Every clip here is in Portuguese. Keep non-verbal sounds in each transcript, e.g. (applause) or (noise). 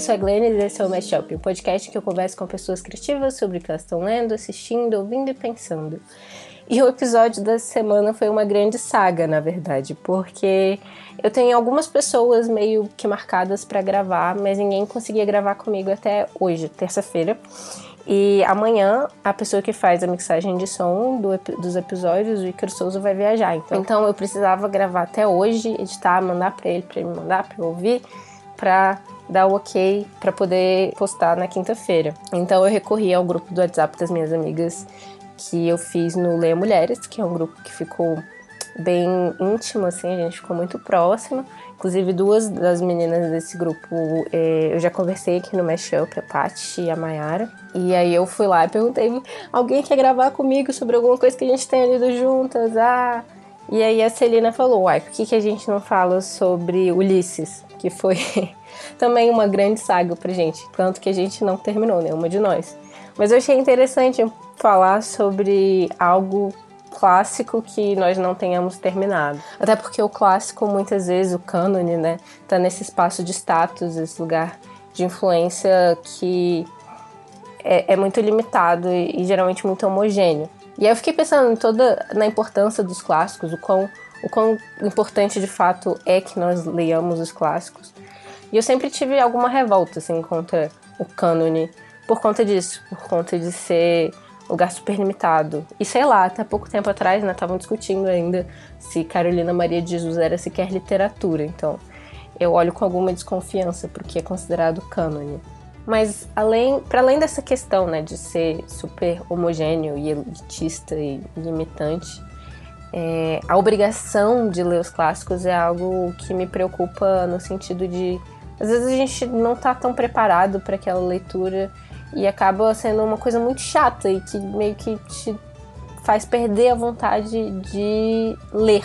Eu sou a Glenn e esse é o Mashup, um podcast que eu converso com pessoas criativas sobre o que elas estão lendo, assistindo, ouvindo e pensando. E o episódio da semana foi uma grande saga, na verdade, porque eu tenho algumas pessoas meio que marcadas para gravar, mas ninguém conseguia gravar comigo até hoje, terça-feira. E amanhã, a pessoa que faz a mixagem de som do, dos episódios, o Icaro Souza, vai viajar. Então, então eu precisava gravar até hoje, editar, mandar para ele, para ele mandar, para eu ouvir, para dar o ok para poder postar na quinta-feira. Então eu recorri ao grupo do WhatsApp das minhas amigas que eu fiz no Leia Mulheres, que é um grupo que ficou bem íntimo, assim, a gente ficou muito próximo. Inclusive, duas das meninas desse grupo é, eu já conversei aqui no Mashup, a Paty e a Mayara. E aí eu fui lá e perguntei: alguém quer gravar comigo sobre alguma coisa que a gente tenha lido juntas? Ah. E aí a Celina falou: uai, por que, que a gente não fala sobre Ulisses? Que foi (laughs) também uma grande saga pra gente, tanto que a gente não terminou, nenhuma de nós. Mas eu achei interessante falar sobre algo clássico que nós não tenhamos terminado. Até porque o clássico, muitas vezes, o cânone, né, tá nesse espaço de status, esse lugar de influência que é, é muito limitado e, e, geralmente muito homogêneo. E aí eu fiquei pensando em toda na importância dos clássicos, o quão, o quão importante de fato é que nós leiamos os clássicos. E eu sempre tive alguma revolta assim contra o cânone por conta disso, por conta de ser lugar super limitado. E sei lá, até pouco tempo atrás, né, estavam discutindo ainda se Carolina Maria de Jesus era sequer literatura. Então, eu olho com alguma desconfiança porque é considerado cânone. Mas além, para além dessa questão, né, de ser super homogêneo e elitista e limitante, é, a obrigação de ler os clássicos é algo que me preocupa no sentido de às vezes a gente não está tão preparado para aquela leitura e acaba sendo uma coisa muito chata e que meio que te faz perder a vontade de ler.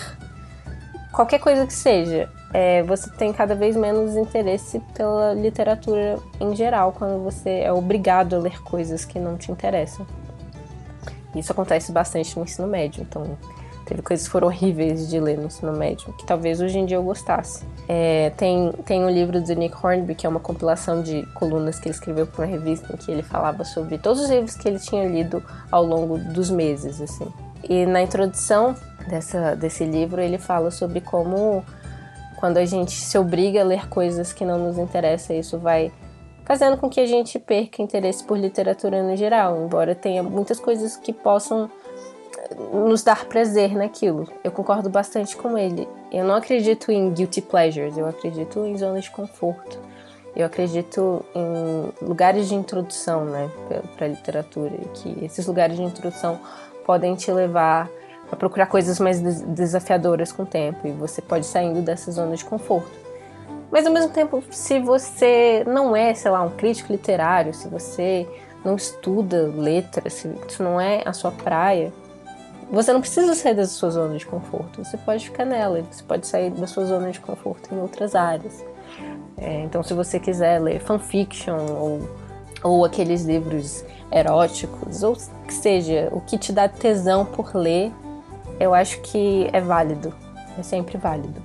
Qualquer coisa que seja, é, você tem cada vez menos interesse pela literatura em geral quando você é obrigado a ler coisas que não te interessam. Isso acontece bastante no ensino médio, então Teve coisas que foram horríveis de ler no ensino médio, que talvez hoje em dia eu gostasse. É, tem, tem um livro do Nick Hornby, que é uma compilação de colunas que ele escreveu para uma revista, em que ele falava sobre todos os livros que ele tinha lido ao longo dos meses, assim. E na introdução dessa, desse livro, ele fala sobre como, quando a gente se obriga a ler coisas que não nos interessam, isso vai fazendo com que a gente perca interesse por literatura no geral, embora tenha muitas coisas que possam nos dar prazer naquilo. Eu concordo bastante com ele. Eu não acredito em guilty pleasures, eu acredito em zonas de conforto. Eu acredito em lugares de introdução, né, para literatura, que esses lugares de introdução podem te levar a procurar coisas mais desafiadoras com o tempo e você pode saindo dessa zona de conforto. Mas ao mesmo tempo, se você não é, sei lá, um crítico literário, se você não estuda letras, se isso não é a sua praia, você não precisa sair da sua zona de conforto, você pode ficar nela, você pode sair da sua zona de conforto em outras áreas. É, então, se você quiser ler fanfiction ou, ou aqueles livros eróticos, ou que seja, o que te dá tesão por ler, eu acho que é válido, é sempre válido.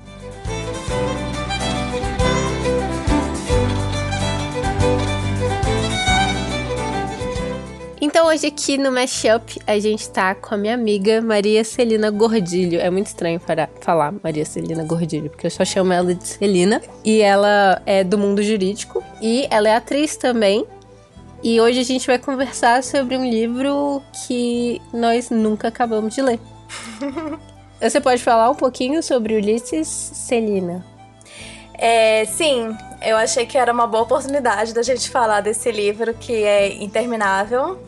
Então hoje aqui no Mashup a gente tá com a minha amiga Maria Celina Gordilho. É muito estranho para falar Maria Celina Gordilho, porque eu só chamo ela de Celina. E ela é do mundo jurídico e ela é atriz também. E hoje a gente vai conversar sobre um livro que nós nunca acabamos de ler. (laughs) Você pode falar um pouquinho sobre Ulisses Celina? É, sim, eu achei que era uma boa oportunidade da gente falar desse livro que é interminável,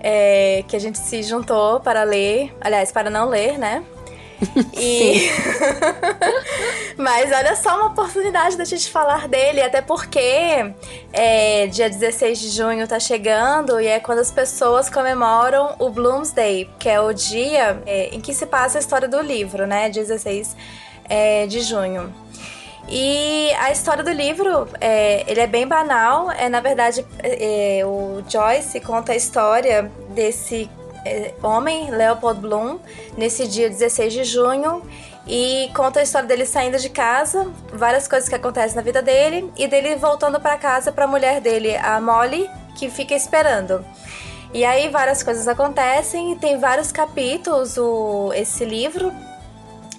é, que a gente se juntou para ler, aliás, para não ler, né? E... (laughs) Mas olha só uma oportunidade da gente falar dele, até porque é, dia 16 de junho tá chegando e é quando as pessoas comemoram o Bloomsday, que é o dia é, em que se passa a história do livro, né? 16 é, de junho. E a história do livro, é, ele é bem banal. É na verdade é, o Joyce conta a história desse é, homem, Leopold Bloom, nesse dia 16 de junho, e conta a história dele saindo de casa, várias coisas que acontecem na vida dele e dele voltando para casa para a mulher dele, a Molly, que fica esperando. E aí várias coisas acontecem, tem vários capítulos o, esse livro.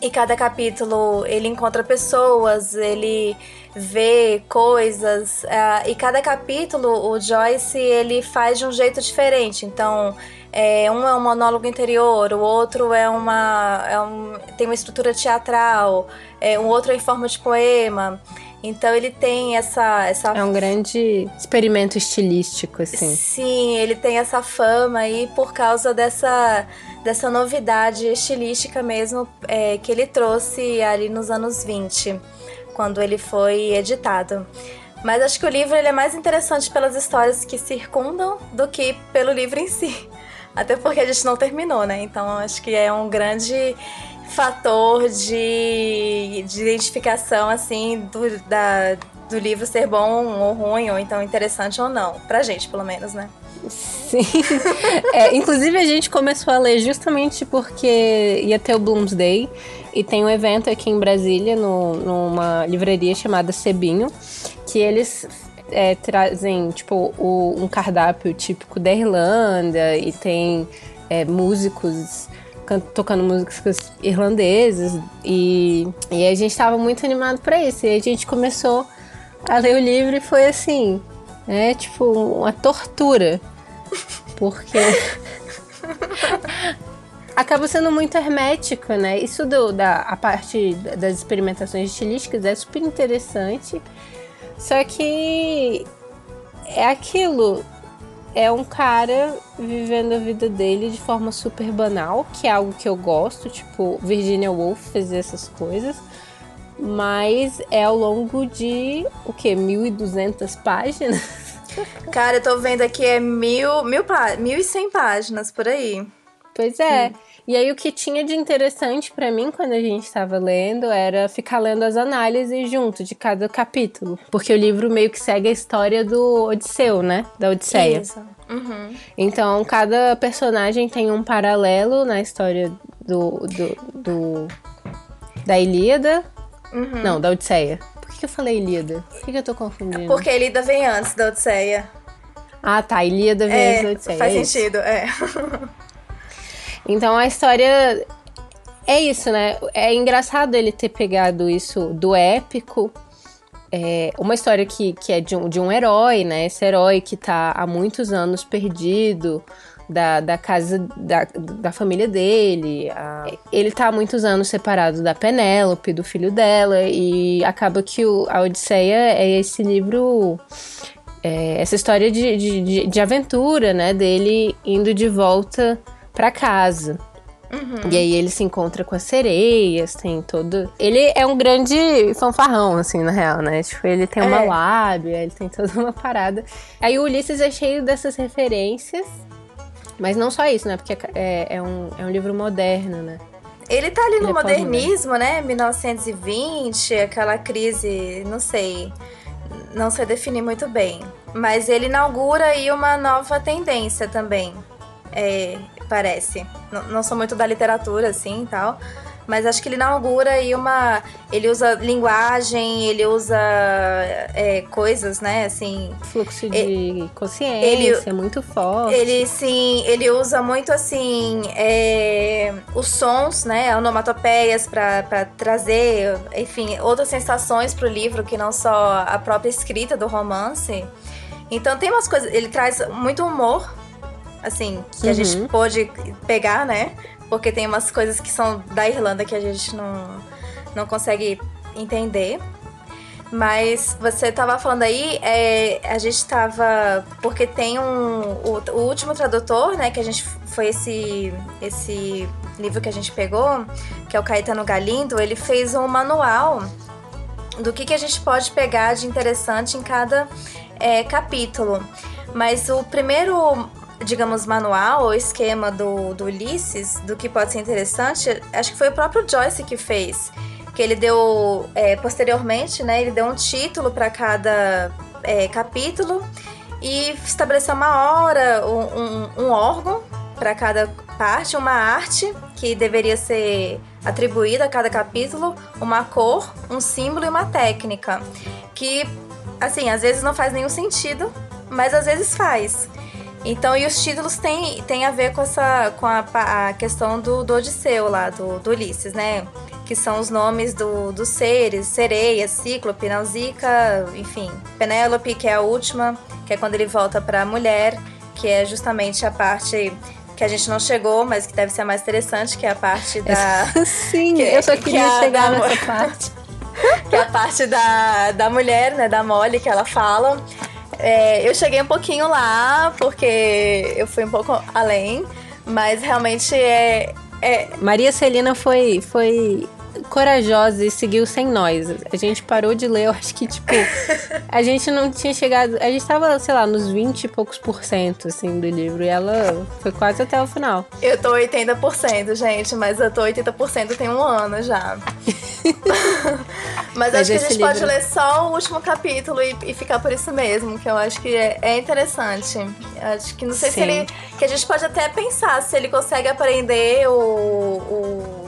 E cada capítulo ele encontra pessoas, ele vê coisas. Uh, e cada capítulo o Joyce ele faz de um jeito diferente. Então é, um é um monólogo interior, o outro é uma é um, tem uma estrutura teatral, é, um outro é em forma de poema. Então ele tem essa, essa. É um grande experimento estilístico, assim. Sim, ele tem essa fama aí por causa dessa, dessa novidade estilística mesmo é, que ele trouxe ali nos anos 20, quando ele foi editado. Mas acho que o livro ele é mais interessante pelas histórias que circundam do que pelo livro em si. Até porque a gente não terminou, né? Então acho que é um grande fator de, de identificação, assim, do, da, do livro ser bom ou ruim, ou então interessante ou não. Pra gente, pelo menos, né? Sim. (laughs) É, inclusive, a gente começou a ler justamente porque ia ter o Bloomsday. E tem um evento aqui em Brasília, no, numa livraria chamada Sebinho, que eles é, trazem, tipo, o, um cardápio típico da Irlanda e tem é, músicos tocando músicas irlandesas e, e a gente estava muito animado para isso. E a gente começou a ler o livro e foi assim, é tipo uma tortura. (laughs) Porque (laughs) acaba sendo muito hermético, né? Isso do, da a parte das experimentações estilísticas é super interessante. Só que é aquilo é um cara vivendo a vida dele de forma super banal, que é algo que eu gosto, tipo, Virginia Woolf fazer essas coisas. Mas é ao longo de o que? 1.200 páginas? (laughs) Cara, eu tô vendo aqui é mil, mil, mil e cem páginas por aí. Pois é. Hum. E aí o que tinha de interessante para mim quando a gente estava lendo era ficar lendo as análises junto de cada capítulo, porque o livro meio que segue a história do Odisseu, né? Da Odisseia. Isso. Uhum. Então cada personagem tem um paralelo na história do, do, do da Ilíada. Uhum. Não, da Odisseia. Por que eu falei Ilíada? Por que eu tô confundindo? Porque a Ilíada vem antes da Odisseia. Ah, tá. Ilíada vem é, antes da Odisseia. Faz é sentido, é. (laughs) Então a história é isso, né? É engraçado ele ter pegado isso do épico. É uma história que, que é de um, de um herói, né? Esse herói que tá há muitos anos perdido da, da casa da, da família dele. A, ele tá há muitos anos separado da Penélope, do filho dela, e acaba que o, a Odisseia é esse livro. É, essa história de, de, de aventura, né? Dele indo de volta para casa. Uhum. E aí ele se encontra com as sereias, tem todo. Ele é um grande fanfarrão, assim, na real, né? Tipo, ele tem uma é. lábia, ele tem toda uma parada. Aí o Ulisses é cheio dessas referências. Mas não só isso, né? Porque é, é, um, é um livro moderno, né? Ele tá ali no é modernismo, né? 1920, aquela crise, não sei. Não sei definir muito bem. Mas ele inaugura aí uma nova tendência também. É, parece. Não, não sou muito da literatura, assim, e tal. Mas acho que ele inaugura aí uma... Ele usa linguagem, ele usa é, coisas, né, assim... Fluxo de ele, consciência, ele, muito forte. Ele, sim, ele usa muito, assim, é, os sons, né, onomatopeias para trazer, enfim, outras sensações pro livro que não só a própria escrita do romance. Então tem umas coisas... Ele traz muito humor assim, que uhum. a gente uhum. pôde pegar, né? Porque tem umas coisas que são da Irlanda que a gente não, não consegue entender. Mas você estava falando aí, é, a gente estava. Porque tem um. O, o, último tradutor, né? Que a gente. Foi esse, esse livro que a gente pegou, que é o Caetano Galindo, ele fez um manual do que, que a gente pode pegar de interessante em cada é, capítulo. Mas o primeiro digamos, manual ou esquema do, do Ulisses, do que pode ser interessante, acho que foi o próprio Joyce que fez. Que ele deu, é, posteriormente, né, ele deu um título para cada é, capítulo e estabeleceu uma hora, um, um, um órgão para cada parte, uma arte que deveria ser atribuída a cada capítulo, uma cor, um símbolo e uma técnica. Que, assim, às vezes não faz nenhum sentido, mas às vezes faz. Então, e os títulos têm, têm a ver com, essa, com a, a questão do, do Odisseu lá, do, do Ulisses, né? Que são os nomes do, dos seres, sereia, cíclope, Nausicaa, enfim. Penélope, que é a última, que é quando ele volta para a mulher, que é justamente a parte que a gente não chegou, mas que deve ser a mais interessante, que é a parte (laughs) da. Sim, que, eu só queria que chegar da, nessa parte. (laughs) que é a parte da, da mulher, né, da Molly, que ela fala. É, eu cheguei um pouquinho lá, porque eu fui um pouco além, mas realmente é. é... Maria Celina foi, foi corajosa e seguiu sem nós. A gente parou de ler, eu acho que, tipo, a gente não tinha chegado. A gente tava, sei lá, nos 20 e poucos por cento, assim, do livro. E ela foi quase até o final. Eu tô 80%, gente, mas eu tô 80% tem um ano já. (laughs) mas, mas acho que a gente livro... pode ler só o último capítulo e, e, ficar por isso mesmo, que eu acho que é, é interessante. Acho que não sei Sim. se ele. Que a gente pode até pensar se ele consegue aprender o, o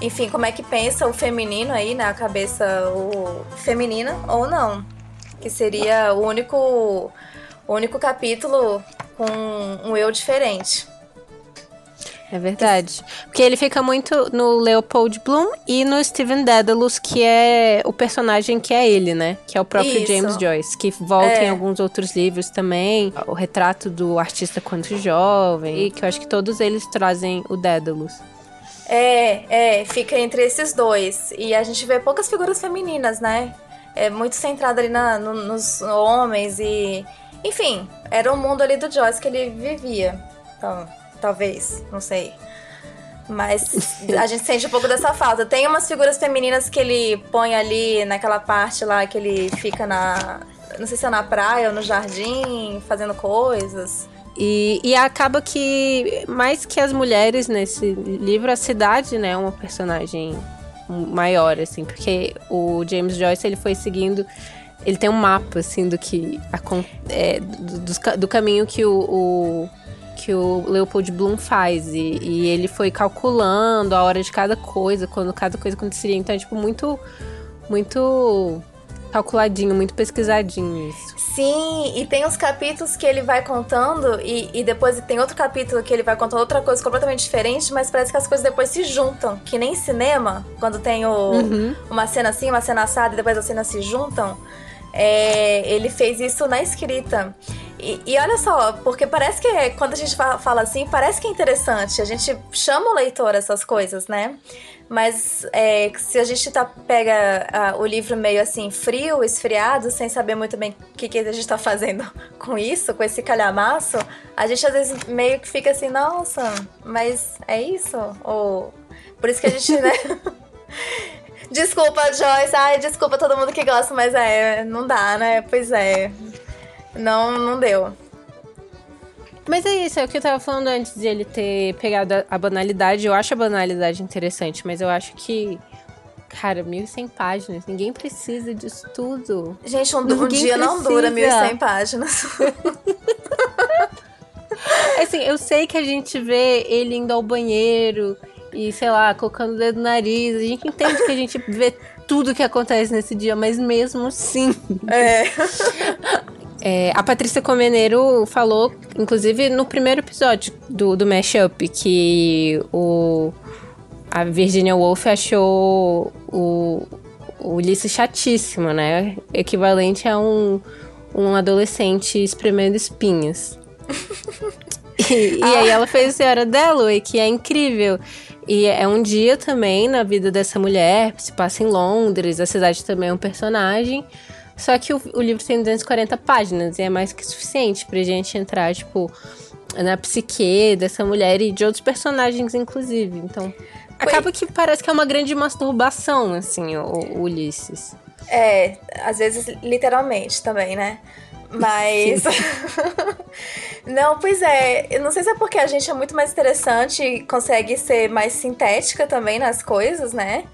enfim, como é que pensa o feminino aí, né? A cabeça o feminina ou não. Que seria o único, o único capítulo com um eu diferente. É verdade. Porque ele fica muito no Leopold Bloom e no Steven Dedalus, que é o personagem que é ele, né? Que é o próprio Isso. James Joyce, que volta é. em alguns outros livros também. O retrato do artista quando jovem, e que eu acho que todos eles trazem o Dedalus. É, é, fica entre esses dois. E a gente vê poucas figuras femininas, né? É muito centrado ali na, no, nos homens e. Enfim, era o mundo ali do Joyce que ele vivia. Então, talvez, não sei. Mas a gente sente um pouco dessa falta. Tem umas figuras femininas que ele põe ali naquela parte lá que ele fica na. Não sei se é na praia ou no jardim, fazendo coisas. E, e acaba que, mais que as mulheres nesse livro, a cidade, né, é uma personagem maior, assim, porque o James Joyce, ele foi seguindo ele tem um mapa assim do que é, do, do, do, caminho que o, o, que o Leopold Bloom faz. E, e, ele foi calculando a hora de cada coisa quando cada coisa aconteceria então é tipo muito muito calculadinho muito pesquisadinho isso Sim, e tem uns capítulos que ele vai contando, e, e depois tem outro capítulo que ele vai contando outra coisa completamente diferente, mas parece que as coisas depois se juntam. Que nem cinema, quando tem o, uhum. uma cena assim, uma cena assada, e depois as cenas se juntam. É, ele fez isso na escrita. E, e, olha só, porque parece que quando a gente fala assim, parece que é interessante. A gente chama o leitor essas coisas, né? Mas é, se a gente tá, pega uh, o livro meio assim, frio, esfriado, sem saber muito bem o que, que a gente tá fazendo (laughs) com isso, com esse calhamaço, a gente às vezes meio que fica assim, nossa, mas é isso? Ou. Por isso que a gente, né? (laughs) desculpa, Joyce. Ai, desculpa todo mundo que gosta, mas é, não dá, né? Pois é. Não, não deu. Mas é isso, é o que eu tava falando antes de ele ter pegado a banalidade. Eu acho a banalidade interessante, mas eu acho que. Cara, 1.100 páginas. Ninguém precisa disso tudo. Gente, um, um dia precisa. não dura 1.100 páginas. (laughs) assim, eu sei que a gente vê ele indo ao banheiro e, sei lá, colocando o dedo no nariz. A gente entende que a gente vê tudo que acontece nesse dia, mas mesmo assim. É. (laughs) É, a Patrícia Comeneiro falou, inclusive no primeiro episódio do, do Mashup, que o, a Virginia Woolf achou o, o Ulisses chatíssimo, né? Equivalente a um, um adolescente espremendo espinhos. (laughs) e, e aí ela fez a Senhora Dalloway, que é incrível. E é um dia também na vida dessa mulher, se passa em Londres, a cidade também é um personagem. Só que o, o livro tem 240 páginas e é mais que suficiente pra gente entrar, tipo, na psique dessa mulher e de outros personagens, inclusive. Então, acaba que parece que é uma grande masturbação, assim, o, o Ulisses. É, às vezes literalmente também, né? Mas. (laughs) não, pois é. Eu não sei se é porque a gente é muito mais interessante e consegue ser mais sintética também nas coisas, né?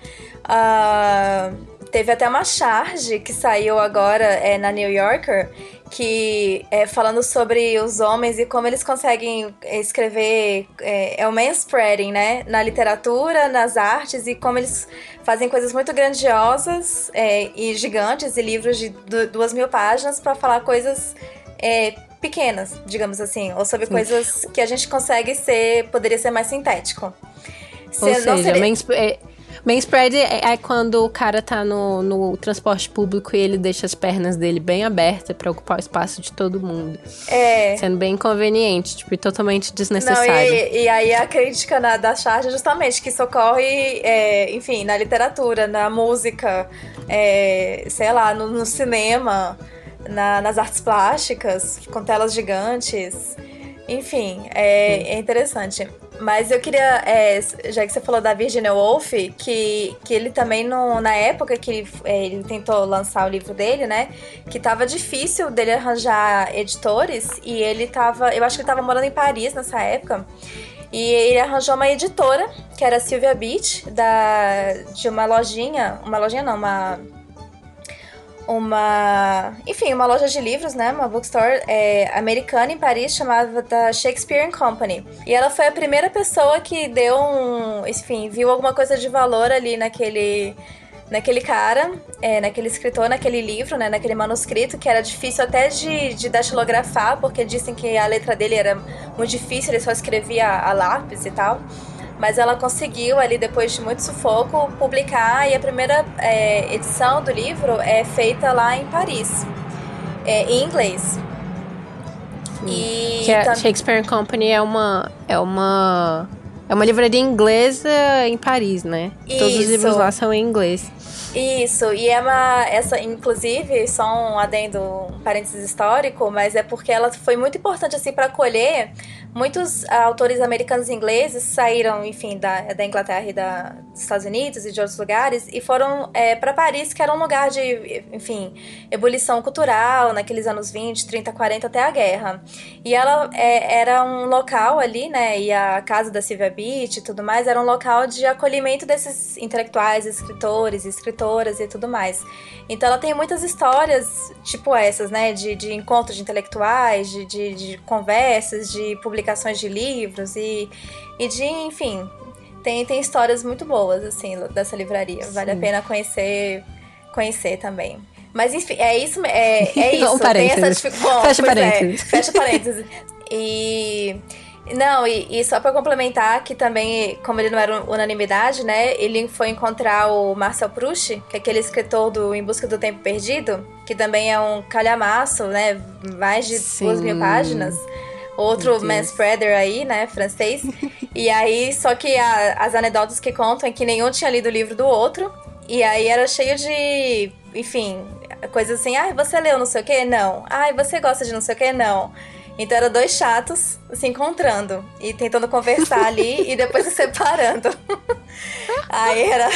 Uh, Teve até uma charge que saiu agora é, na New Yorker que é falando sobre os homens e como eles conseguem escrever é, é o manspreading, né, na literatura, nas artes e como eles fazem coisas muito grandiosas é, e gigantes e livros de duas mil páginas para falar coisas é, pequenas, digamos assim, ou sobre Sim. coisas que a gente consegue ser, poderia ser mais sintético. Se ou seja, seria... É, Main spread é, é, quando o cara tá no, no transporte público e ele deixa as pernas dele bem abertas para ocupar o espaço de todo mundo. É. Sendo bem inconveniente, tipo, e totalmente desnecessário. Não, e, e, aí a crítica na, da charge é justamente que isso ocorre, é, enfim, na literatura, na música, é, sei lá, no, no cinema, na, nas artes plásticas, com telas gigantes. Enfim, é, é interessante. Mas eu queria, é, já que você falou da Virginia Woolf, que, que ele também, no, na época que ele, é, ele tentou lançar o livro dele, né? Que tava difícil dele arranjar editores. E ele tava. Eu acho que ele tava morando em Paris nessa época. E ele arranjou uma editora, que era a Sylvia Beach, da, de uma lojinha. Uma lojinha não, uma uma, enfim, uma loja de livros, né, uma bookstore é, americana em Paris chamada da Shakespeare Company. E ela foi a primeira pessoa que deu um, enfim, viu alguma coisa de valor ali naquele naquele cara, é, naquele escritor, naquele livro, né, naquele manuscrito, que era difícil até de, de datilografar, porque dizem que a letra dele era muito difícil, ele só escrevia a lápis e tal mas ela conseguiu ali depois de muito sufoco publicar e a primeira é, edição do livro é feita lá em Paris, é, em inglês. E que a Shakespeare Company é uma é uma é uma livraria inglesa em Paris, né? Isso. Todos os livros lá são em inglês. Isso, e é uma. Essa, inclusive, só um adendo, um parênteses histórico, mas é porque ela foi muito importante assim para acolher muitos autores americanos e ingleses saíram, enfim, da, da Inglaterra e da, dos Estados Unidos e de outros lugares e foram é, para Paris, que era um lugar de, enfim, ebulição cultural naqueles anos 20, 30, 40 até a guerra. E ela é, era um local ali, né, e a casa da Sylvia Beach e tudo mais era um local de acolhimento desses intelectuais, escritores, escritoras e tudo mais. Então ela tem muitas histórias, tipo essas, né, de, de encontros de intelectuais, de, de, de conversas, de publicações publicações de livros e, e de, enfim, tem, tem histórias muito boas, assim, dessa livraria. Vale Sim. a pena conhecer, conhecer também. Mas enfim, é isso. É, é (laughs) isso. um parênteses. Bom, fecha é, parênteses. É, fecha parênteses. E. Não, e, e só para complementar, que também, como ele não era unanimidade, né? Ele foi encontrar o Marcel Proust, que é aquele escritor do Em Busca do Tempo Perdido, que também é um calhamaço, né? Mais de Sim. duas mil páginas outro manspreader aí, né, francês. (laughs) e aí, só que a, as anedotas que contam é que nenhum tinha lido o livro do outro. E aí era cheio de, enfim, coisas assim, ah, você leu não sei o que? Não. Ah, você gosta de não sei o que? Não. Então eram dois chatos se encontrando e tentando conversar ali (laughs) e depois se separando. (laughs) Aí era.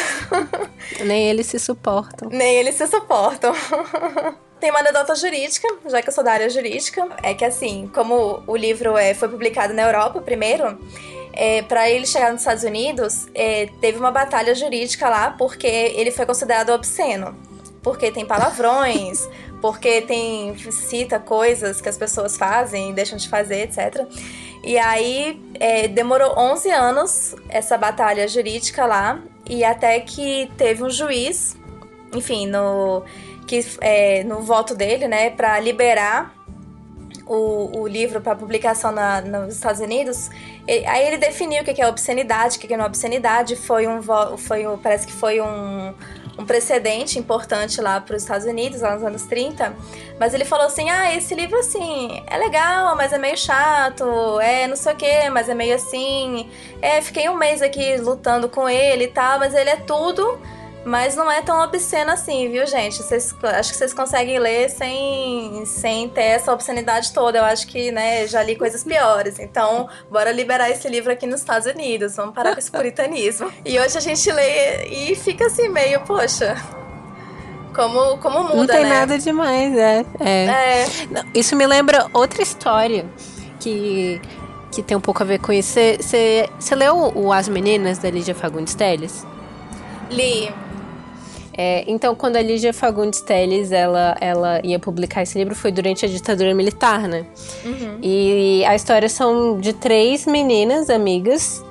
Nem eles se suportam. Nem eles se suportam. Tem uma anedota jurídica, já que eu sou da área jurídica, é que assim, como o livro é, foi publicado na Europa primeiro, é, para ele chegar nos Estados Unidos, é, teve uma batalha jurídica lá porque ele foi considerado obsceno. Porque tem palavrões, (laughs) porque tem cita coisas que as pessoas fazem deixam de fazer, etc. E aí é, demorou 11 anos essa batalha jurídica lá, e até que teve um juiz, enfim, no que é, no voto dele, né, para liberar o, o livro para publicação na, nos Estados Unidos, ele, aí ele definiu o que é obscenidade, o que é não obscenidade, foi um, foi um, parece que foi um, um precedente importante lá para os Estados Unidos, lá nos anos 30, mas ele falou assim, ah, esse livro, assim, é legal, mas é meio chato, é não sei o que, mas é meio assim, é, fiquei um mês aqui lutando com ele e tal, mas ele é tudo mas não é tão obsceno assim, viu, gente? Vocês, acho que vocês conseguem ler sem, sem ter essa obscenidade toda. Eu acho que, né, já li coisas piores. Então, bora liberar esse livro aqui nos Estados Unidos. Vamos parar com esse (laughs) puritanismo. E hoje a gente lê e fica assim, meio, poxa. Como, como muda, Não tem né? nada demais, é. é. é. Não, isso me lembra outra história que que tem um pouco a ver com isso. Você leu o As Meninas, da Lídia Fagundes Telles? Li. É, então, quando a Lígia Fagundes Telles ela, ela ia publicar esse livro, foi durante a ditadura militar, né? Uhum. E a história são de três meninas amigas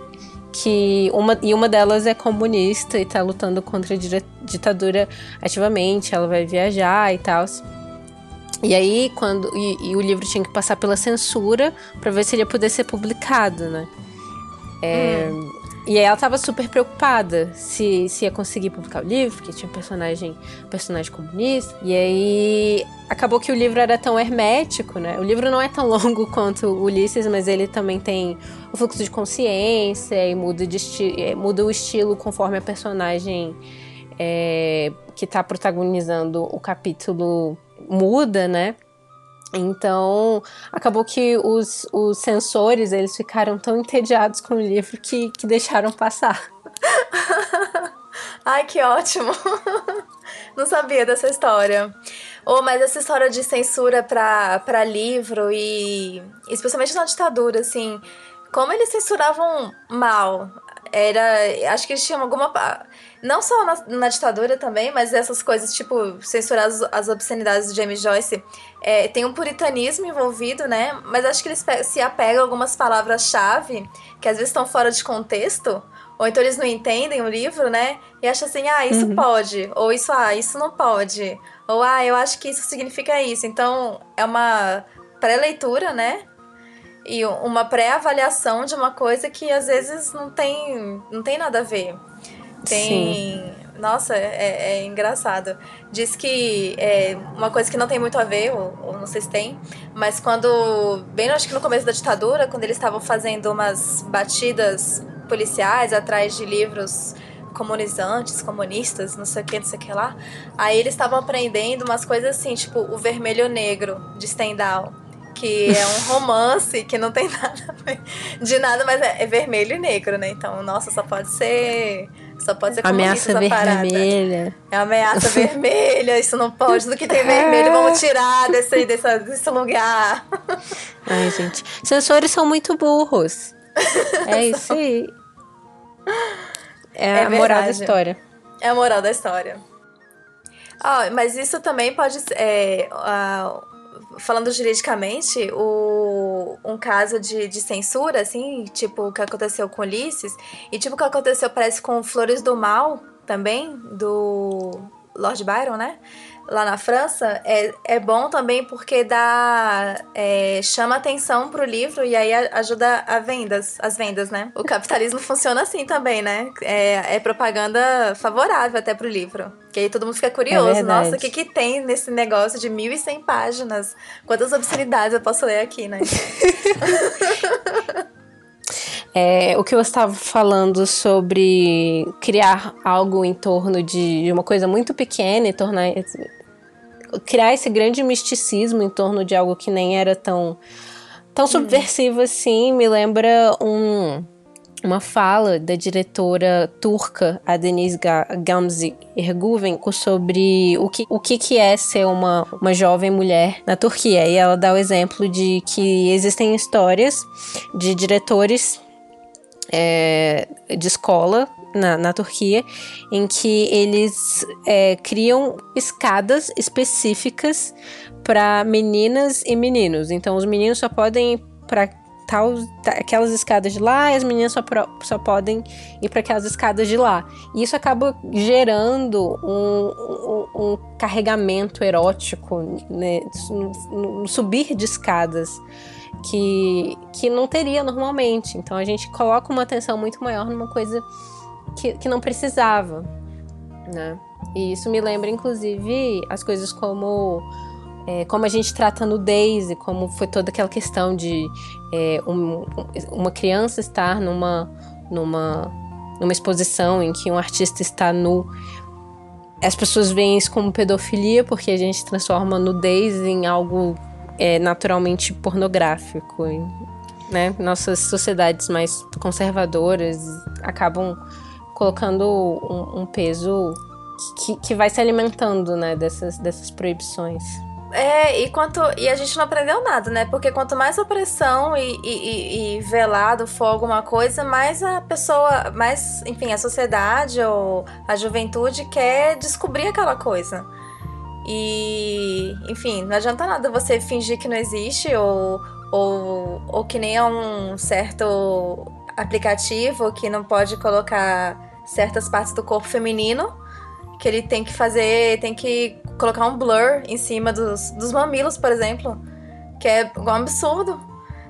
que uma e uma delas é comunista e tá lutando contra a ditadura ativamente, ela vai viajar e tal. E aí quando e, e, o livro tinha que passar pela censura para ver se ele ia poder ser publicado, né? É, hum. E aí ela tava super preocupada se, se ia conseguir publicar o livro, porque tinha um personagem, um personagem comunista. E aí acabou que o livro era tão hermético, né? O livro não é tão (laughs) longo quanto Ulisses, mas ele também tem o fluxo de consciência e muda, de é, muda o estilo conforme a personagem é, que tá protagonizando o capítulo muda, né? Então, acabou que os, os sensores, eles ficaram tão entediados com o livro que, que deixaram passar. (laughs) Ai, que ótimo! (laughs) Não sabia dessa história. Oh, mas essa história de censura para livro e especialmente na ditadura, assim, como eles censuravam mal. Era, acho que eles tinham alguma não só na, na, ditadura também, mas essas coisas, tipo, censurar as, as obscenidades do James Joyce. É, tem um puritanismo envolvido, né? Mas acho que eles se apegam a algumas palavras-chave que às vezes estão fora de contexto. Ou então eles não entendem o livro, né? E acham assim, ah, isso uhum. pode. Ou isso, ah, isso não pode. Ou, ah, eu acho que isso significa isso. Então, é uma pré-leitura, né? E uma pré-avaliação de uma coisa que às vezes não tem, não tem nada a ver. Tem. Sim. Nossa, é, é, engraçado. Diz que é uma coisa que não tem muito a ver, ou, ou, não sei se tem, mas quando, bem acho que no começo da ditadura, quando eles estavam fazendo umas batidas policiais atrás de livros comunizantes, comunistas, não sei o que, não sei o que lá, aí eles estavam aprendendo umas coisas assim, tipo o Vermelho Negro de Stendhal que é um (laughs) romance que não tem nada de nada, mas é, é, vermelho e negro, né? Então, nossa, só pode ser. Só pode ser ameaça vermelha. É ameaça (laughs) vermelha, isso não pode. Tudo que tem vermelho, vamos (laughs) tirar desse, desse, desse lugar. Ai, gente. Sensores são muito burros. É isso aí. É, é a verdade. moral da história. É a moral da história. Ah, mas isso também pode ser. É, uh, falando juridicamente, o, um caso de, de censura, assim, tipo o que aconteceu com Ulisses, e tipo o que aconteceu, parece, com Flores do Mal também, do Lord Byron, né? Lá na França é, é bom também porque dá é, chama atenção pro livro e aí ajuda a vendas, as vendas, né? O capitalismo (laughs) funciona assim também, né? É, é propaganda favorável até pro livro. Que aí todo mundo fica curioso. É Nossa, o que, que tem nesse negócio de 1.100 páginas? Quantas obscenidades eu posso ler aqui, né? (laughs) É, o que eu estava falando sobre criar algo em torno de uma coisa muito pequena e tornar criar esse grande misticismo em torno de algo que nem era tão tão subversivo assim, me lembra um uma fala da diretora turca, a Denise Gamze Erguven, sobre o que, o que, que é ser uma, uma jovem mulher na Turquia. E ela dá o exemplo de que existem histórias de diretores é, de escola na, na, Turquia, em que eles é, criam escadas específicas para meninas e meninos. Então, os meninos só podem ir para tal aquelas escadas de lá e as meninas só, só podem ir para aquelas escadas de lá. E isso acaba gerando um, um, um carregamento erótico né, no, no subir de escadas que, que não teria normalmente. Então a gente coloca uma atenção muito maior numa coisa que, que não precisava, né? E isso me lembra, inclusive, as coisas como é, como a gente trata a nudez e como foi toda aquela questão de é, um, uma criança estar numa, numa, numa exposição em que um artista está nu. As pessoas veem isso como pedofilia porque a gente transforma a nudez em algo é, naturalmente pornográfico. Né? Nossas sociedades mais conservadoras acabam colocando um, um peso que, que vai se alimentando né, dessas, dessas proibições. É, e quanto. E a gente não aprendeu nada, né? Porque quanto mais opressão e, e, e, velado for alguma coisa, mais a pessoa, mais, enfim, a sociedade ou a juventude quer descobrir aquela coisa. E, enfim, não adianta nada você fingir que não existe ou, ou, ou que nem é um certo aplicativo que não pode colocar certas partes do corpo feminino, que ele tem que fazer, tem que colocar um blur em cima dos, dos mamilos, por exemplo, que é um absurdo,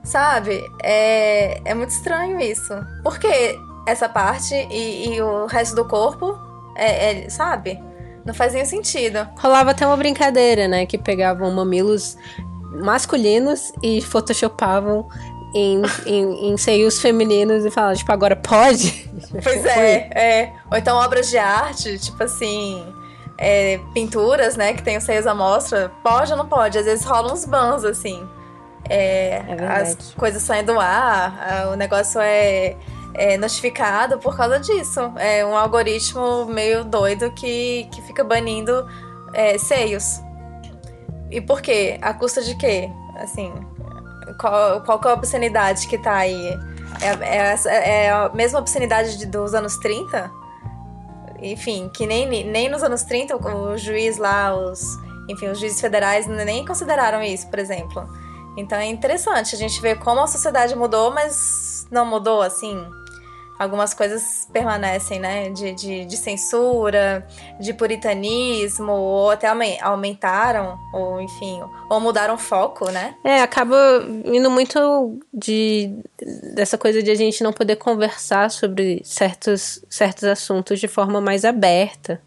sabe? É, é muito estranho isso. Por que essa parte e, e o resto do corpo, é, é, sabe? Não faz nenhum sentido. Rolava até uma brincadeira, né? Que pegavam mamilos masculinos e photoshopavam em, em, em seios femininos e falavam, tipo, agora pode? (laughs) Pois é, é. Ou então obras de arte, tipo assim é, pinturas, né, que tem os seios à mostra, pode ou não pode? Às vezes rolam uns bans, assim. É, é as coisas saem do ar, o negócio é, é, notificado por causa disso. É um algoritmo meio doido que, que fica banindo é, seios. E por quê? A custa de quê? Assim, qual, qual é a obscenidade que tá aí? É, é, é a mesma obscenidade de, dos anos 30? enfim, que nem, nem nos anos 30 o juiz lá, os, enfim, os juízes federais nem consideraram isso, por exemplo. Então é interessante a gente ver como a sociedade mudou, mas não mudou assim algumas coisas permanecem, né? De, de, de, censura, de puritanismo, ou até aumentaram, ou enfim, ou mudaram foco, né? É, acaba indo muito de dessa coisa de a gente não poder conversar sobre certos, certos assuntos de forma mais aberta.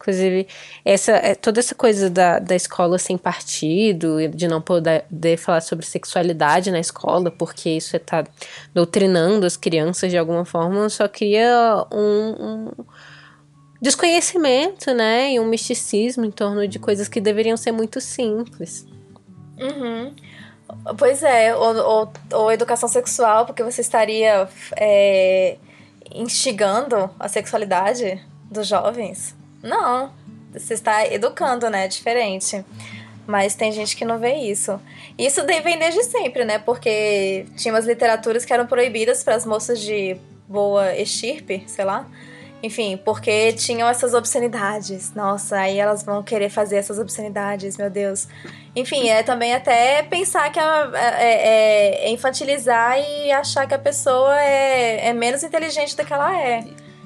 Inclusive, essa, é, toda essa coisa da, da escola sem partido, de não poder, falar sobre sexualidade na escola, porque isso está doutrinando as crianças de alguma forma, só cria um, um desconhecimento, né? E um misticismo em torno de coisas que deveriam ser muito simples. Uhum. Pois é, ou, ou, ou, educação sexual, porque você estaria é, instigando a sexualidade dos jovens. Não, você está educando, né? Diferente. Mas tem gente que não vê isso. Isso vem desde sempre, né? Porque tinha umas literaturas que eram proibidas para as moças de boa estirpe, sei lá. Enfim, porque tinham essas obscenidades. Nossa, aí elas vão querer fazer essas obscenidades, meu Deus. Enfim, é também até pensar que é, é, é infantilizar e achar que a pessoa é, é menos inteligente do que ela é.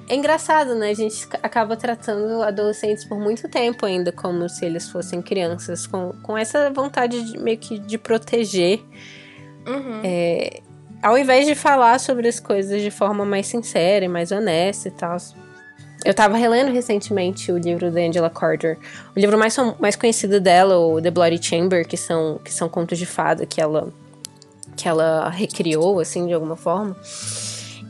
É engraçado, né? A gente acaba tratando adolescentes por muito tempo ainda como se eles fossem crianças, com, com essa vontade de, meio que de proteger. Uhum. É, ao invés de falar sobre as coisas de forma mais sincera e mais honesta e tal. Eu tava relendo recentemente o livro da Angela Carter. O livro mais, mais conhecido dela, o The Bloody Chamber, que são, que são contos de fada que ela, que ela recriou, assim, de alguma forma.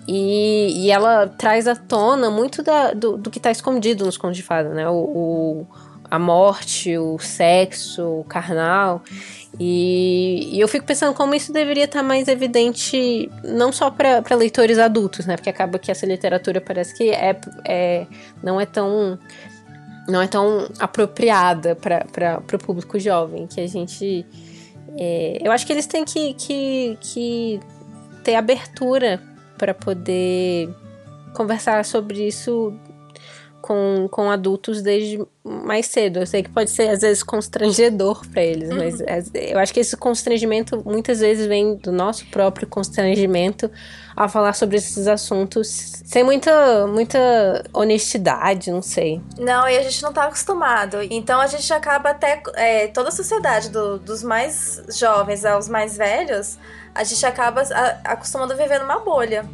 E, e ela traz à tona muito da, do, do que está escondido nos contos de fada, né? O, o, a morte, o sexo, o carnal. E, e, eu fico pensando como isso deveria estar tá mais evidente, não só para leitores adultos, né? Porque acaba que essa literatura parece que é, é não é tão não é tão apropriada para o público jovem, que a gente. É, eu acho que eles têm que, que, que ter abertura para poder conversar sobre isso com, com adultos desde mais cedo. Eu sei que pode ser às vezes constrangedor para eles, uhum. mas eu acho que esse constrangimento muitas vezes vem do nosso próprio constrangimento a falar sobre esses assuntos sem muita muita honestidade, não sei. Não, e a gente não tá acostumado. Então a gente acaba até é, toda a sociedade do, dos mais jovens aos mais velhos a gente acaba acostumando a viver numa bolha.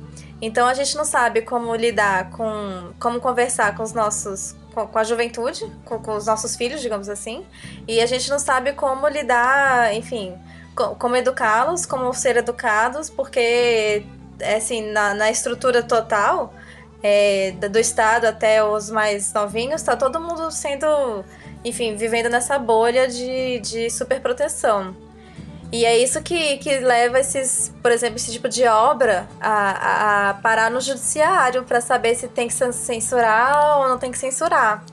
Então a gente não sabe como lidar com. como conversar com os nossos. com, com a juventude, com, com, os nossos filhos, digamos assim. E a gente não sabe como lidar, enfim, com, como educá-los, como ser educados, porque, assim, na, na estrutura total. É, do Estado até os mais novinhos, tá todo mundo sendo, enfim, vivendo nessa bolha de, de superproteção. E é isso que, que leva esses, por exemplo, esse tipo de obra a, a parar no judiciário para saber se tem que censurar ou não tem que censurar.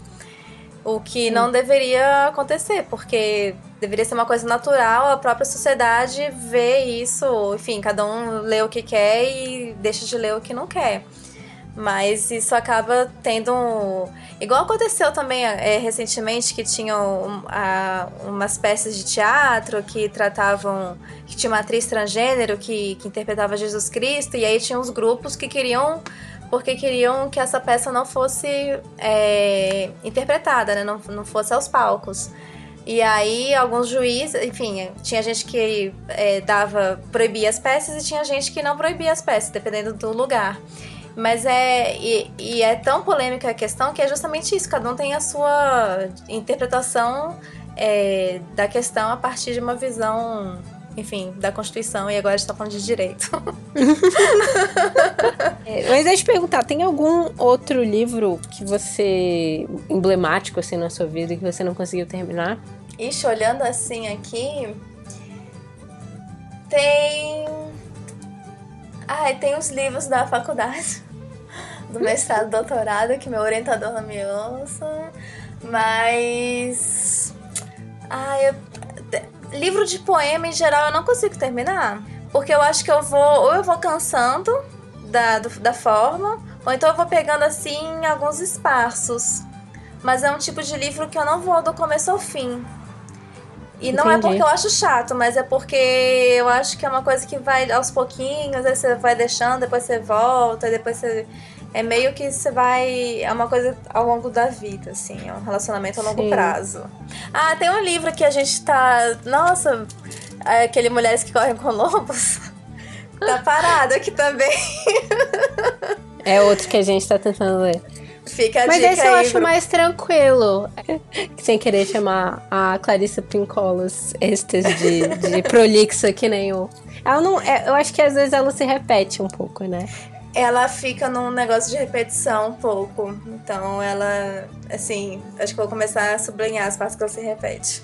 O que Sim. não deveria acontecer, porque deveria ser uma coisa natural, a própria sociedade vê isso, enfim, cada um lê o que quer e deixa de ler o que não quer. Mas isso acaba tendo um... Igual aconteceu também é, recentemente, que tinham a, umas peças de teatro que tratavam. que tinha uma atriz transgênero que, que interpretava Jesus Cristo, e aí tinha uns grupos que queriam. porque queriam que essa peça não fosse é, interpretada, né? Não, não fosse aos palcos. E aí, alguns juízes, enfim, tinha gente que é, dava, proibia as peças e tinha gente que não proibia as peças, dependendo do lugar. Mas é. E, e, é tão polêmica a questão que é justamente isso, cada um tem a sua interpretação é, da questão a partir de uma visão, enfim, da Constituição, e agora a gente tá falando de direito. (laughs) é, mas deixa eu te perguntar, tem algum outro livro que você. emblemático assim na sua vida que você não conseguiu terminar? Ixi, olhando assim aqui. Tem. Ai, tem os livros da faculdade (laughs) do mestrado doutorado, que meu orientador não me ouça. Mas. Ai, eu... livro de poema em geral eu não consigo terminar. Porque eu acho que eu vou. Ou eu vou cansando da, do, da forma, ou então eu vou pegando assim alguns espaços. Mas é um tipo de livro que eu não vou do começo ao fim. E não é Entendi. é porque eu acho chato, mas é porque eu acho que é uma coisa que vai aos pouquinhos, aí você vai deixando, depois você volta, depois você é meio que você vai. É uma coisa ao longo da vida, assim. É um relacionamento a longo Sim. prazo. Ah, tem um livro que a gente tá. Nossa, é aquele Mulheres que Correm com Lobos. (laughs) Tá parado aqui também. (laughs) É outro que a gente tá tentando ler. Fica a Mas dica esse eu acho mais tranquilo. (laughs) Sem querer chamar a Clarissa Pincolas êxtase de, de (laughs) prolixa que nem o. Ela não. É, eu acho que às vezes ela se repete um pouco, né? ela fica num negócio de repetição um pouco. Então ela, assim, acho que vou começar a sublinhar as partes que ela se repete.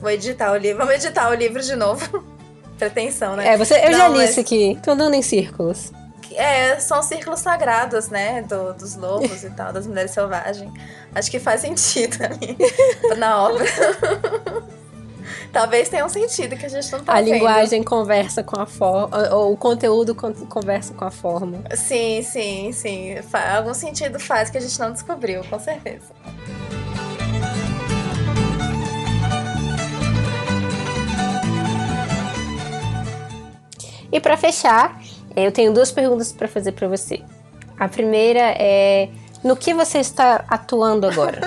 Vou editar o livro. (laughs) Vamos editar o livro de novo. Pretensão, né? É, você, eu Não, já li mas... isso aqui. Tô andando em círculos. É, são círculos sagrados, né? Do, dos lobos e tal, das mulheres selvagens. Acho que faz sentido (laughs) ali na obra. Talvez tenha um sentido que a gente não tá A vendo. linguagem conversa com a forma, ou o conteúdo conversa com a forma. Sim, sim, sim. Algum sentido faz que a gente não descobriu, com certeza. E para fechar, eu tenho duas perguntas para fazer para você. A primeira é: no que você está atuando agora?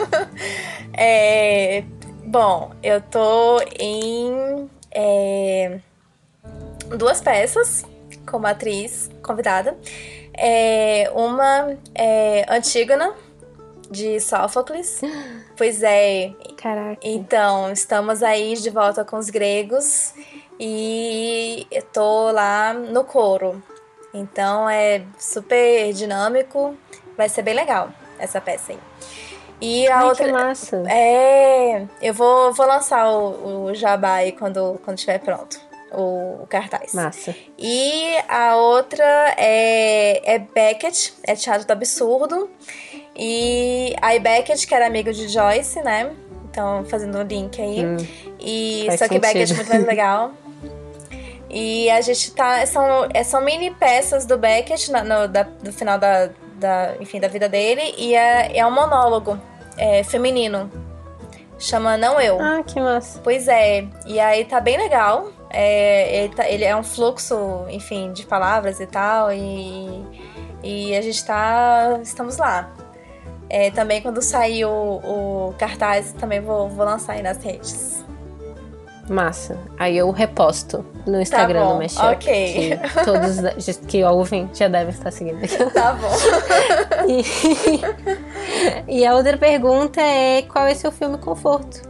(laughs) é, Bom, eu tô em é, duas peças como atriz convidada. É, uma é Antígona, de Sófocles. (gasps) Pois é. Caraca. Então, estamos aí de volta com os gregos e tô lá no coro. Então é super dinâmico, vai ser bem legal essa peça aí. E a Ai, outra. Que massa. É. Eu vou, vou lançar o, o Jabá aí quando, quando estiver pronto. O, o, cartaz. Massa. E a outra é, é Beckett, é Teatro do Absurdo. E a Beckett, que era amigo de Joyce, né? Então, fazendo o um link aí. Hum, e só que sentido. Beckett é muito mais legal. (laughs) E a gente tá. São, é, são mini peças do Beckett no, no, da, no final da, da, enfim, da vida dele e é, é um monólogo é, feminino. Chama Não Eu. Ah, que massa. Pois é. E aí tá bem legal. É, ele, tá, ele é um fluxo, enfim, de palavras e tal. E, e a gente tá. Estamos lá. É, também quando sair o, o cartaz, também vou, vou lançar aí nas redes. Massa. Aí eu reposto no Instagram tá bom, do Mashup. Ok. Que todos (laughs) que ouvem já devem estar seguindo. Tá bom. (laughs) e, e a outra pergunta é: qual é seu filme conforto?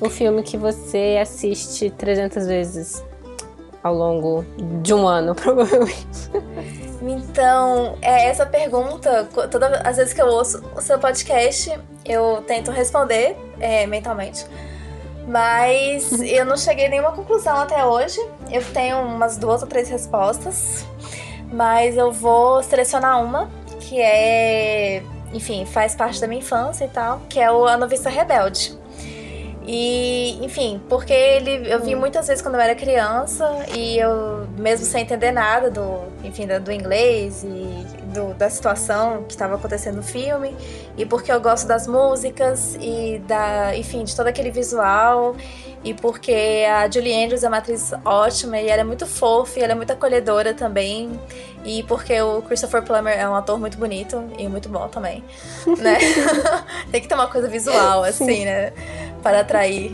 O filme que você assiste 300 vezes ao longo de um ano, (laughs) provavelmente. Então, é essa pergunta, todas as vezes que eu ouço o seu podcast, eu tento responder é, mentalmente. Mas eu não cheguei a nenhuma conclusão até hoje. Eu tenho umas duas ou três respostas. Mas eu vou selecionar uma que é, enfim, faz parte da minha infância e tal, que é o A Noviça Rebelde. E, enfim, porque ele eu vi muitas vezes quando eu era criança e eu, mesmo sem entender nada do, enfim, do inglês e do, da situação que estava acontecendo no filme, e porque eu gosto das músicas e da, enfim, de todo aquele visual e porque a Julie Andrews é uma atriz ótima e ela é muito fofa e ela é muito acolhedora também. E porque o Christopher Plummer é um ator muito bonito e muito bom também, né? (laughs) (laughs) Tem que ter uma coisa visual, assim, né? Para atrair.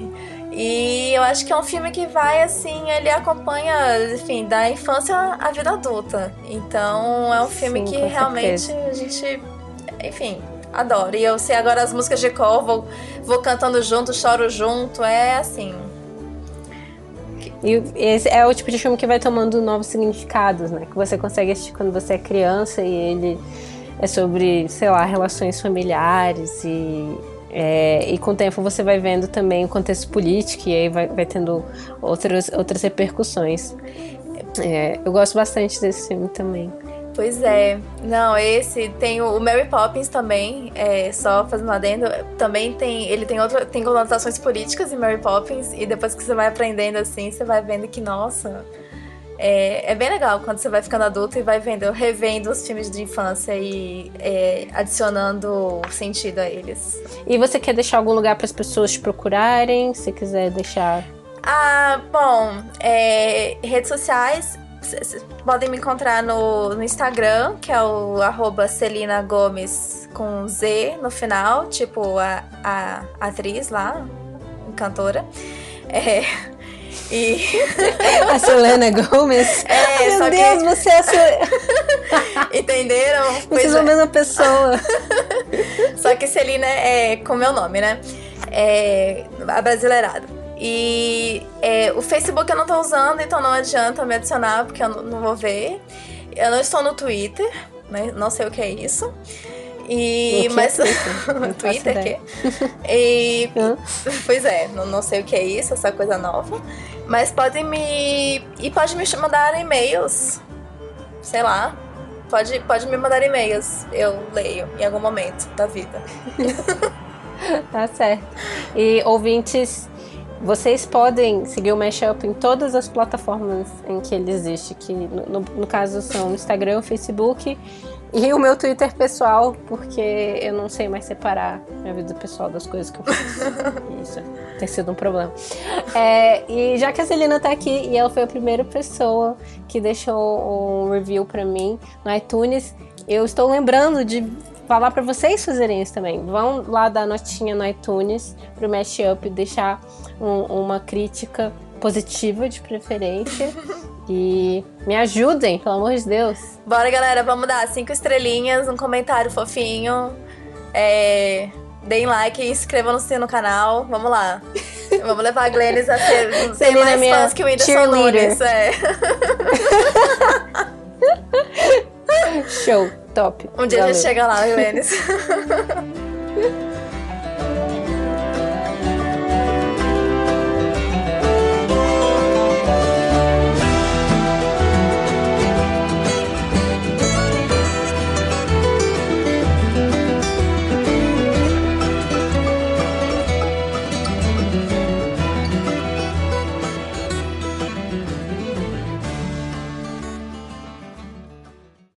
E eu acho que é um filme que vai, assim, ele acompanha, enfim, da infância à vida adulta. Então é um filme Sim, que realmente certeza. a gente, enfim, adoro. E eu sei agora as músicas de cor, vou, vou cantando junto, choro junto, é assim. E esse é o tipo de filme que vai tomando novos significados, né? Que você consegue assistir quando você é criança e ele é sobre, sei lá, relações familiares e, é, e com o tempo você vai vendo também o contexto político e aí vai, vai tendo outras, outras repercussões. É, eu gosto bastante desse filme também. Pois é. Não, esse tem o, Mary Poppins também, é, só fazendo adendo, também tem, ele tem outra, tem conotações políticas em Mary Poppins e depois que você vai aprendendo assim, você vai vendo que, nossa, é, é bem legal quando você vai ficando adulto e vai vendo, revendo os filmes de infância e é, adicionando sentido a eles. E você quer deixar algum lugar para as pessoas te procurarem? Se quiser deixar ah, bom, é, redes sociais, podem me encontrar no, no Instagram, que é o arroba Celina Gomes com Z no final, tipo a, a atriz lá, cantora. É, e... A Selena Gomes? É, Meu só Deus, que... você é a Selena... (laughs) Entenderam? Vocês são é. a mesma pessoa. (laughs) só que Celina é com meu nome, né? É a brasileirada. E é, o Facebook eu não tô usando, então não adianta me adicionar, porque eu não, vou ver. Eu não estou no Twitter, né? Não sei o que é isso. E, o mas é Twitter, (laughs) Twitter que e (laughs) pois é, não, não sei o que é isso, essa coisa nova. Mas podem me e pode me mandar e-mails. Sei lá. Pode, pode me mandar e-mails. Eu leio em algum momento da vida. (laughs) tá certo. E ouvintes vocês podem seguir o Mashup em todas as plataformas em que ele existe, que no, no, no caso são o Instagram, o Facebook e o meu Twitter pessoal, porque eu não sei mais separar minha vida pessoal das coisas que eu faço. (laughs) Isso tem sido um problema. É, e já que a Celina tá aqui e ela foi a primeira pessoa que deixou um review para mim no iTunes, eu estou lembrando de falar para vocês fazerem isso também. Vão lá dar notinha no iTunes pro Mashup, deixar um, uma crítica positiva de preferência. e me ajudem, pelo amor de Deus. Bora, galera, vamos dar cinco estrelinhas, um comentário fofinho. É, deem like e inscrevam-se no canal. Vamos lá. (laughs) Vamos levar a Glennis a ser, ser mais fãs que o Whindersson Nunes. É. (laughs) Show, top. Um dia Valeu. a gente chega lá, Glennis. (laughs)